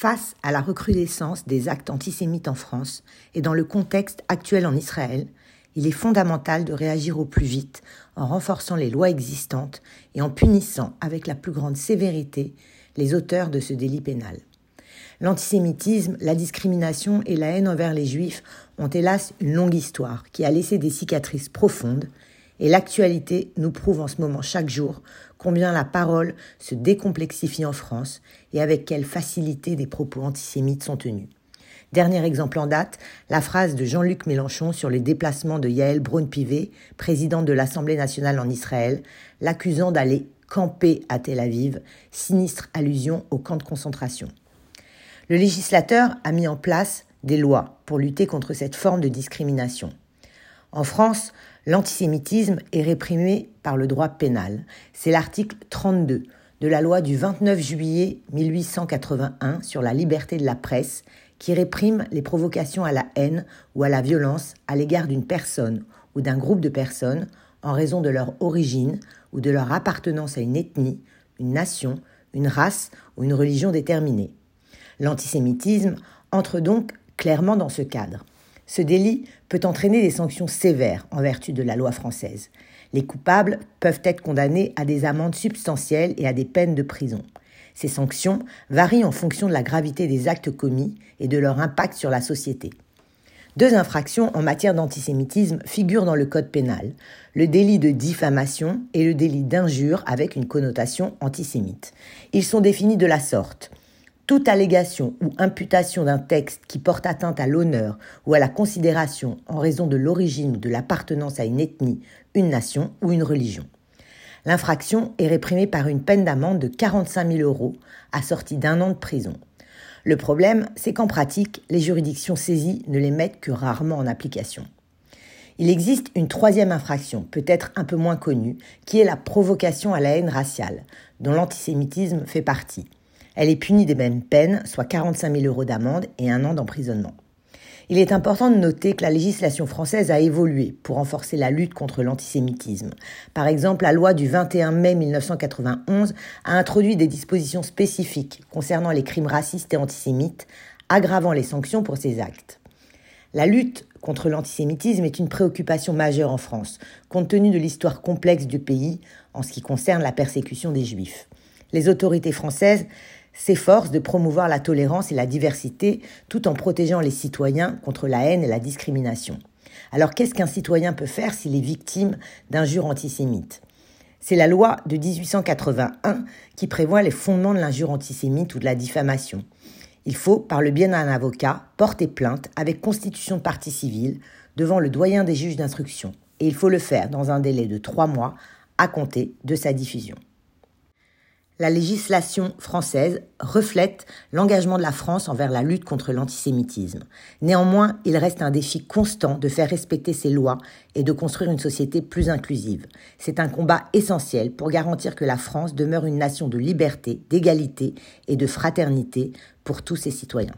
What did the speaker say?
Face à la recrudescence des actes antisémites en France et dans le contexte actuel en Israël, il est fondamental de réagir au plus vite en renforçant les lois existantes et en punissant avec la plus grande sévérité les auteurs de ce délit pénal. L'antisémitisme, la discrimination et la haine envers les juifs ont hélas une longue histoire qui a laissé des cicatrices profondes et l'actualité nous prouve en ce moment chaque jour combien la parole se décomplexifie en France et avec quelle facilité des propos antisémites sont tenus. Dernier exemple en date, la phrase de Jean-Luc Mélenchon sur les déplacements de Yael Braun-Pivet, président de l'Assemblée nationale en Israël, l'accusant d'aller camper à Tel Aviv, sinistre allusion au camp de concentration. Le législateur a mis en place des lois pour lutter contre cette forme de discrimination. En France, l'antisémitisme est réprimé par le droit pénal. C'est l'article 32 de la loi du 29 juillet 1881 sur la liberté de la presse qui réprime les provocations à la haine ou à la violence à l'égard d'une personne ou d'un groupe de personnes en raison de leur origine ou de leur appartenance à une ethnie, une nation, une race ou une religion déterminée. L'antisémitisme entre donc clairement dans ce cadre. Ce délit peut entraîner des sanctions sévères en vertu de la loi française. Les coupables peuvent être condamnés à des amendes substantielles et à des peines de prison. Ces sanctions varient en fonction de la gravité des actes commis et de leur impact sur la société. Deux infractions en matière d'antisémitisme figurent dans le Code pénal, le délit de diffamation et le délit d'injure avec une connotation antisémite. Ils sont définis de la sorte toute allégation ou imputation d'un texte qui porte atteinte à l'honneur ou à la considération en raison de l'origine ou de l'appartenance à une ethnie, une nation ou une religion. L'infraction est réprimée par une peine d'amende de 45 000 euros, assortie d'un an de prison. Le problème, c'est qu'en pratique, les juridictions saisies ne les mettent que rarement en application. Il existe une troisième infraction, peut-être un peu moins connue, qui est la provocation à la haine raciale, dont l'antisémitisme fait partie. Elle est punie des mêmes peines, soit 45 000 euros d'amende et un an d'emprisonnement. Il est important de noter que la législation française a évolué pour renforcer la lutte contre l'antisémitisme. Par exemple, la loi du 21 mai 1991 a introduit des dispositions spécifiques concernant les crimes racistes et antisémites, aggravant les sanctions pour ces actes. La lutte contre l'antisémitisme est une préoccupation majeure en France, compte tenu de l'histoire complexe du pays en ce qui concerne la persécution des juifs. Les autorités françaises s'efforce de promouvoir la tolérance et la diversité tout en protégeant les citoyens contre la haine et la discrimination. Alors qu'est-ce qu'un citoyen peut faire s'il est victime d'injures antisémites? C'est la loi de 1881 qui prévoit les fondements de l'injure antisémite ou de la diffamation. Il faut, par le bien d'un avocat, porter plainte avec constitution de partie civile devant le doyen des juges d'instruction. Et il faut le faire dans un délai de trois mois à compter de sa diffusion la législation française reflète l'engagement de la France envers la lutte contre l'antisémitisme. Néanmoins, il reste un défi constant de faire respecter ces lois et de construire une société plus inclusive. C'est un combat essentiel pour garantir que la France demeure une nation de liberté, d'égalité et de fraternité pour tous ses citoyens.